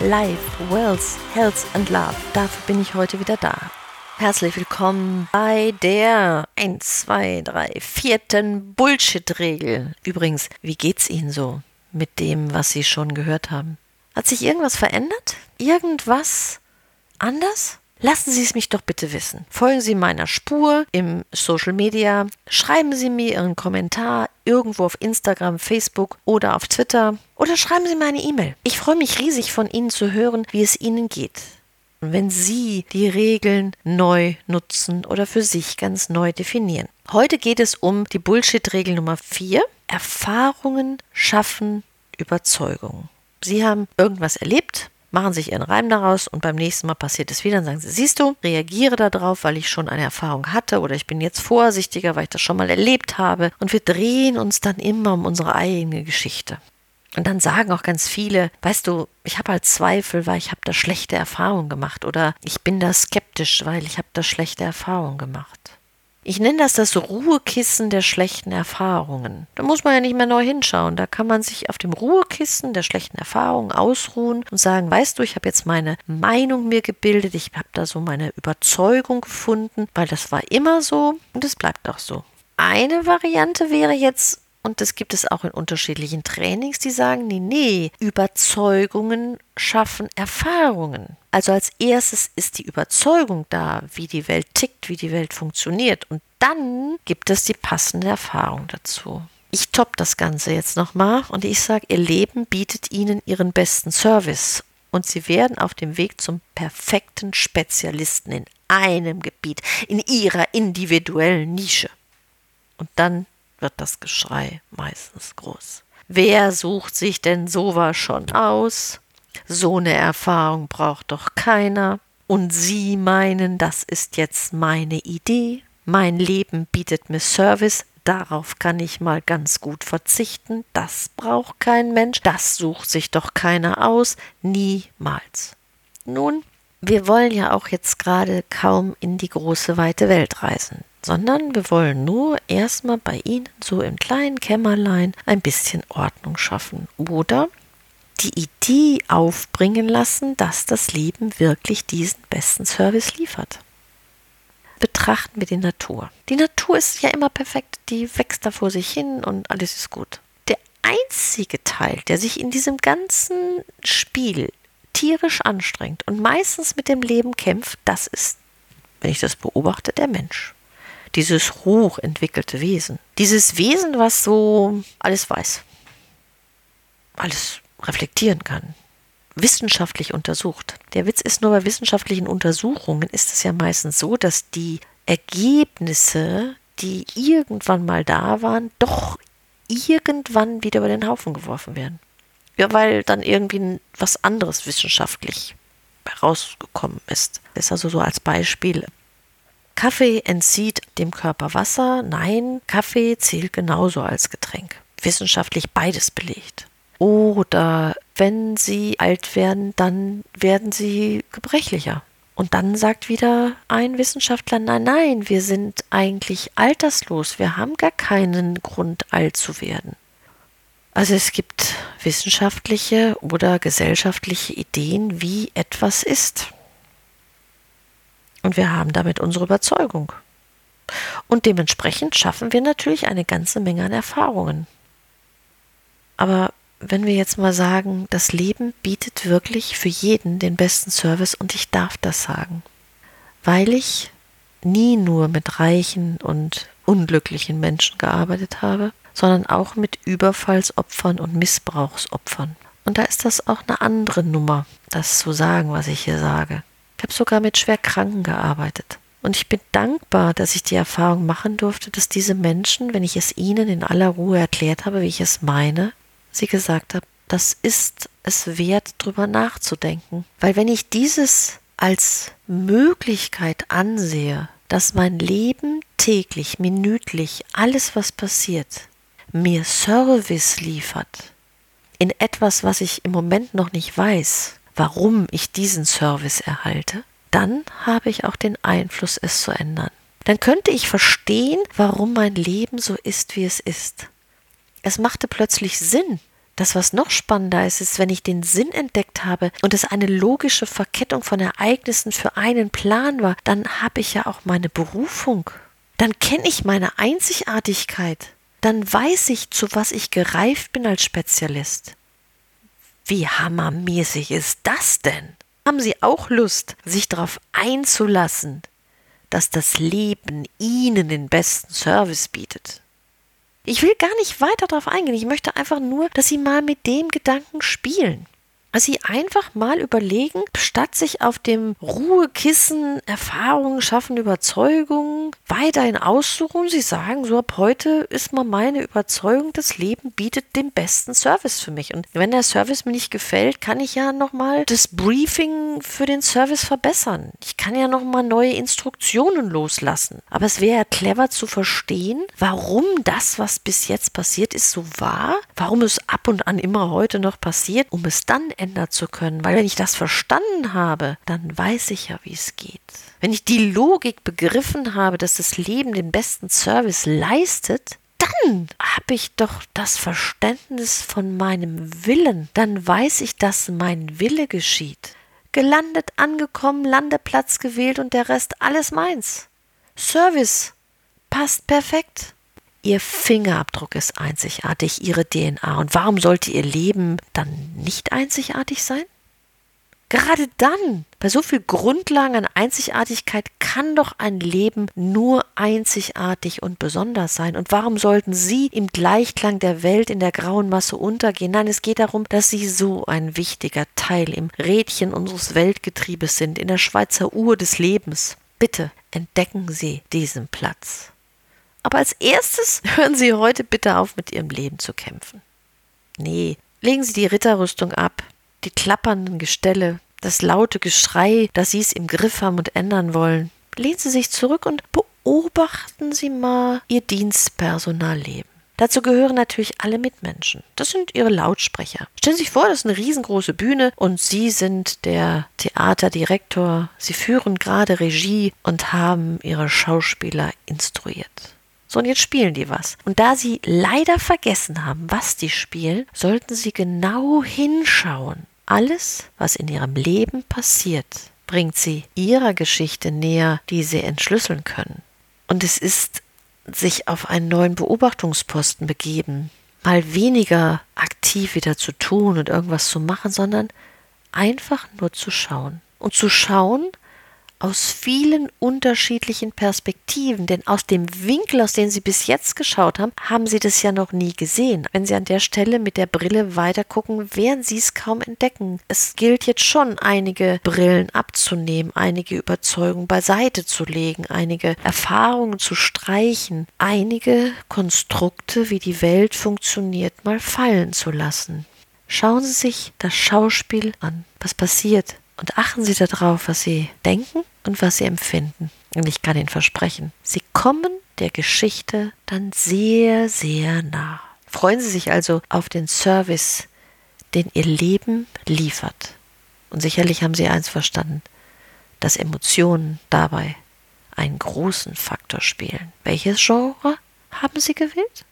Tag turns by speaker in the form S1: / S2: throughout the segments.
S1: Life, Wealth, Health and Love. Dafür bin ich heute wieder da. Herzlich willkommen bei der 1, 2, 3, vierten Bullshit-Regel. Übrigens, wie geht's Ihnen so mit dem, was Sie schon gehört haben? Hat sich irgendwas verändert? Irgendwas anders? Lassen Sie es mich doch bitte wissen. Folgen Sie meiner Spur im Social Media. Schreiben Sie mir Ihren Kommentar irgendwo auf Instagram, Facebook oder auf Twitter. Oder schreiben Sie mir eine E-Mail. Ich freue mich riesig von Ihnen zu hören, wie es Ihnen geht. Wenn Sie die Regeln neu nutzen oder für sich ganz neu definieren. Heute geht es um die Bullshit-Regel Nummer 4. Erfahrungen schaffen Überzeugung. Sie haben irgendwas erlebt, machen sich ihren Reim daraus und beim nächsten Mal passiert es wieder und sagen sie, siehst du, reagiere darauf, weil ich schon eine Erfahrung hatte oder ich bin jetzt vorsichtiger, weil ich das schon mal erlebt habe und wir drehen uns dann immer um unsere eigene Geschichte. Und dann sagen auch ganz viele, weißt du, ich habe halt Zweifel, weil ich habe da schlechte Erfahrungen gemacht oder ich bin da skeptisch, weil ich habe da schlechte Erfahrungen gemacht. Ich nenne das das Ruhekissen der schlechten Erfahrungen. Da muss man ja nicht mehr neu hinschauen. Da kann man sich auf dem Ruhekissen der schlechten Erfahrungen ausruhen und sagen, weißt du, ich habe jetzt meine Meinung mir gebildet, ich habe da so meine Überzeugung gefunden, weil das war immer so und es bleibt auch so. Eine Variante wäre jetzt, und das gibt es auch in unterschiedlichen Trainings, die sagen, nee, nee, Überzeugungen schaffen Erfahrungen. Also als erstes ist die Überzeugung da, wie die Welt tickt, wie die Welt funktioniert. Und dann gibt es die passende Erfahrung dazu. Ich topp das Ganze jetzt nochmal und ich sage, ihr Leben bietet ihnen ihren besten Service. Und sie werden auf dem Weg zum perfekten Spezialisten in einem Gebiet, in ihrer individuellen Nische. Und dann wird das Geschrei meistens groß. Wer sucht sich denn sowas schon aus? So eine Erfahrung braucht doch keiner. Und Sie meinen, das ist jetzt meine Idee? Mein Leben bietet mir Service, darauf kann ich mal ganz gut verzichten. Das braucht kein Mensch, das sucht sich doch keiner aus. Niemals. Nun, wir wollen ja auch jetzt gerade kaum in die große weite Welt reisen sondern wir wollen nur erstmal bei Ihnen so im kleinen Kämmerlein ein bisschen Ordnung schaffen oder die Idee aufbringen lassen, dass das Leben wirklich diesen besten Service liefert. Betrachten wir die Natur. Die Natur ist ja immer perfekt, die wächst da vor sich hin und alles ist gut. Der einzige Teil, der sich in diesem ganzen Spiel tierisch anstrengt und meistens mit dem Leben kämpft, das ist, wenn ich das beobachte, der Mensch dieses hochentwickelte Wesen. Dieses Wesen, was so alles weiß, alles reflektieren kann, wissenschaftlich untersucht. Der Witz ist nur bei wissenschaftlichen Untersuchungen ist es ja meistens so, dass die Ergebnisse, die irgendwann mal da waren, doch irgendwann wieder über den Haufen geworfen werden. Ja, weil dann irgendwie was anderes wissenschaftlich herausgekommen ist. Das ist also so als Beispiel Kaffee entzieht dem Körper Wasser. Nein, Kaffee zählt genauso als Getränk. Wissenschaftlich beides belegt. Oder wenn sie alt werden, dann werden sie gebrechlicher. Und dann sagt wieder ein Wissenschaftler, nein, nein, wir sind eigentlich alterslos, wir haben gar keinen Grund, alt zu werden. Also es gibt wissenschaftliche oder gesellschaftliche Ideen, wie etwas ist. Und wir haben damit unsere Überzeugung. Und dementsprechend schaffen wir natürlich eine ganze Menge an Erfahrungen. Aber wenn wir jetzt mal sagen, das Leben bietet wirklich für jeden den besten Service und ich darf das sagen, weil ich nie nur mit reichen und unglücklichen Menschen gearbeitet habe, sondern auch mit Überfallsopfern und Missbrauchsopfern. Und da ist das auch eine andere Nummer, das zu sagen, was ich hier sage. Ich habe sogar mit Schwerkranken gearbeitet. Und ich bin dankbar, dass ich die Erfahrung machen durfte, dass diese Menschen, wenn ich es ihnen in aller Ruhe erklärt habe, wie ich es meine, sie gesagt haben, das ist es wert, drüber nachzudenken. Weil wenn ich dieses als Möglichkeit ansehe, dass mein Leben täglich, minütlich, alles, was passiert, mir Service liefert, in etwas, was ich im Moment noch nicht weiß, warum ich diesen Service erhalte, dann habe ich auch den Einfluss, es zu ändern. Dann könnte ich verstehen, warum mein Leben so ist, wie es ist. Es machte plötzlich Sinn. Das, was noch spannender ist, ist, wenn ich den Sinn entdeckt habe und es eine logische Verkettung von Ereignissen für einen Plan war, dann habe ich ja auch meine Berufung. Dann kenne ich meine Einzigartigkeit. Dann weiß ich, zu was ich gereift bin als Spezialist. Wie hammermäßig ist das denn? Haben Sie auch Lust, sich darauf einzulassen, dass das Leben Ihnen den besten Service bietet? Ich will gar nicht weiter darauf eingehen. Ich möchte einfach nur, dass Sie mal mit dem Gedanken spielen sie einfach mal überlegen, statt sich auf dem Ruhekissen Erfahrungen schaffen, Überzeugungen weiterhin aussuchen, sie sagen, so ab heute ist mal meine Überzeugung, das Leben bietet den besten Service für mich. Und wenn der Service mir nicht gefällt, kann ich ja nochmal das Briefing für den Service verbessern. Ich kann ja nochmal neue Instruktionen loslassen. Aber es wäre ja clever zu verstehen, warum das, was bis jetzt passiert ist, so war, warum es ab und an immer heute noch passiert, um es dann ändern zu können. Weil wenn ich das verstanden habe, dann weiß ich ja, wie es geht. Wenn ich die Logik begriffen habe, dass das Leben den besten Service leistet, dann habe ich doch das Verständnis von meinem Willen. Dann weiß ich, dass mein Wille geschieht. Gelandet, angekommen, Landeplatz gewählt und der Rest alles meins. Service passt perfekt. Ihr Fingerabdruck ist einzigartig, ihre DNA. Und warum sollte ihr Leben dann nicht einzigartig sein? Gerade dann, bei so viel Grundlagen an Einzigartigkeit, kann doch ein Leben nur einzigartig und besonders sein. Und warum sollten Sie im Gleichklang der Welt in der grauen Masse untergehen? Nein, es geht darum, dass Sie so ein wichtiger Teil im Rädchen unseres Weltgetriebes sind, in der Schweizer Uhr des Lebens. Bitte entdecken Sie diesen Platz. Aber als erstes hören Sie heute bitte auf, mit Ihrem Leben zu kämpfen. Nee, legen Sie die Ritterrüstung ab, die klappernden Gestelle, das laute Geschrei, dass Sie es im Griff haben und ändern wollen. Lehnen Sie sich zurück und beobachten Sie mal Ihr Dienstpersonalleben. Dazu gehören natürlich alle Mitmenschen. Das sind ihre Lautsprecher. Stellen Sie sich vor, das ist eine riesengroße Bühne und Sie sind der Theaterdirektor. Sie führen gerade Regie und haben Ihre Schauspieler instruiert. So, und jetzt spielen die was. Und da sie leider vergessen haben, was die spielen, sollten sie genau hinschauen. Alles, was in ihrem Leben passiert, bringt sie ihrer Geschichte näher, die sie entschlüsseln können. Und es ist sich auf einen neuen Beobachtungsposten begeben, mal weniger aktiv wieder zu tun und irgendwas zu machen, sondern einfach nur zu schauen. Und zu schauen, aus vielen unterschiedlichen Perspektiven, denn aus dem Winkel, aus dem Sie bis jetzt geschaut haben, haben Sie das ja noch nie gesehen. Wenn Sie an der Stelle mit der Brille weitergucken, werden Sie es kaum entdecken. Es gilt jetzt schon, einige Brillen abzunehmen, einige Überzeugungen beiseite zu legen, einige Erfahrungen zu streichen, einige Konstrukte, wie die Welt funktioniert, mal fallen zu lassen. Schauen Sie sich das Schauspiel an. Was passiert? Und achten Sie darauf, was Sie denken und was Sie empfinden. Und ich kann Ihnen versprechen, Sie kommen der Geschichte dann sehr, sehr nah. Freuen Sie sich also auf den Service, den Ihr Leben liefert. Und sicherlich haben Sie eins verstanden, dass Emotionen dabei einen großen Faktor spielen. Welches Genre haben Sie gewählt?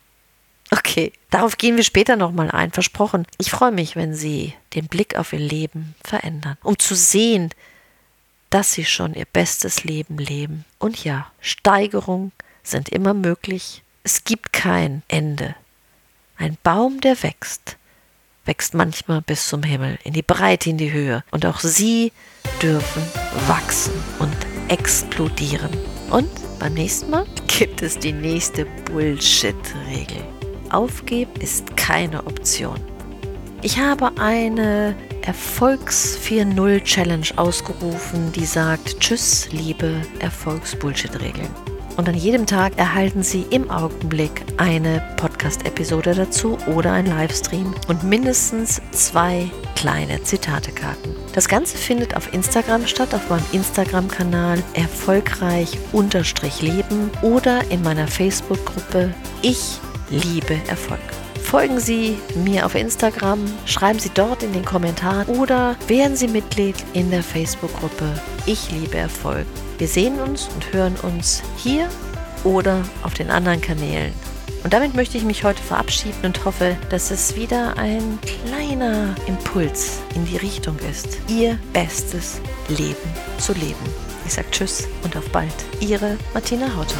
S1: Okay, darauf gehen wir später nochmal ein, versprochen. Ich freue mich, wenn Sie den Blick auf Ihr Leben verändern, um zu sehen, dass Sie schon Ihr bestes Leben leben. Und ja, Steigerungen sind immer möglich. Es gibt kein Ende. Ein Baum, der wächst, wächst manchmal bis zum Himmel, in die Breite, in die Höhe. Und auch Sie dürfen wachsen und explodieren. Und beim nächsten Mal gibt es die nächste Bullshit-Regel. Aufgeben ist keine Option. Ich habe eine Erfolgs 4.0 Challenge ausgerufen, die sagt Tschüss, liebe Erfolgs-Bullshit-Regeln. Und an jedem Tag erhalten Sie im Augenblick eine Podcast-Episode dazu oder ein Livestream und mindestens zwei kleine Zitatekarten. Das Ganze findet auf Instagram statt, auf meinem Instagram-Kanal erfolgreich unterstrich leben oder in meiner Facebook-Gruppe Ich liebe Erfolg. Folgen Sie mir auf Instagram, schreiben Sie dort in den Kommentaren oder werden Sie Mitglied in der Facebook-Gruppe Ich liebe Erfolg. Wir sehen uns und hören uns hier oder auf den anderen Kanälen. Und damit möchte ich mich heute verabschieden und hoffe, dass es wieder ein kleiner Impuls in die Richtung ist, Ihr bestes Leben zu leben. Ich sage Tschüss und auf bald. Ihre Martina Hauter.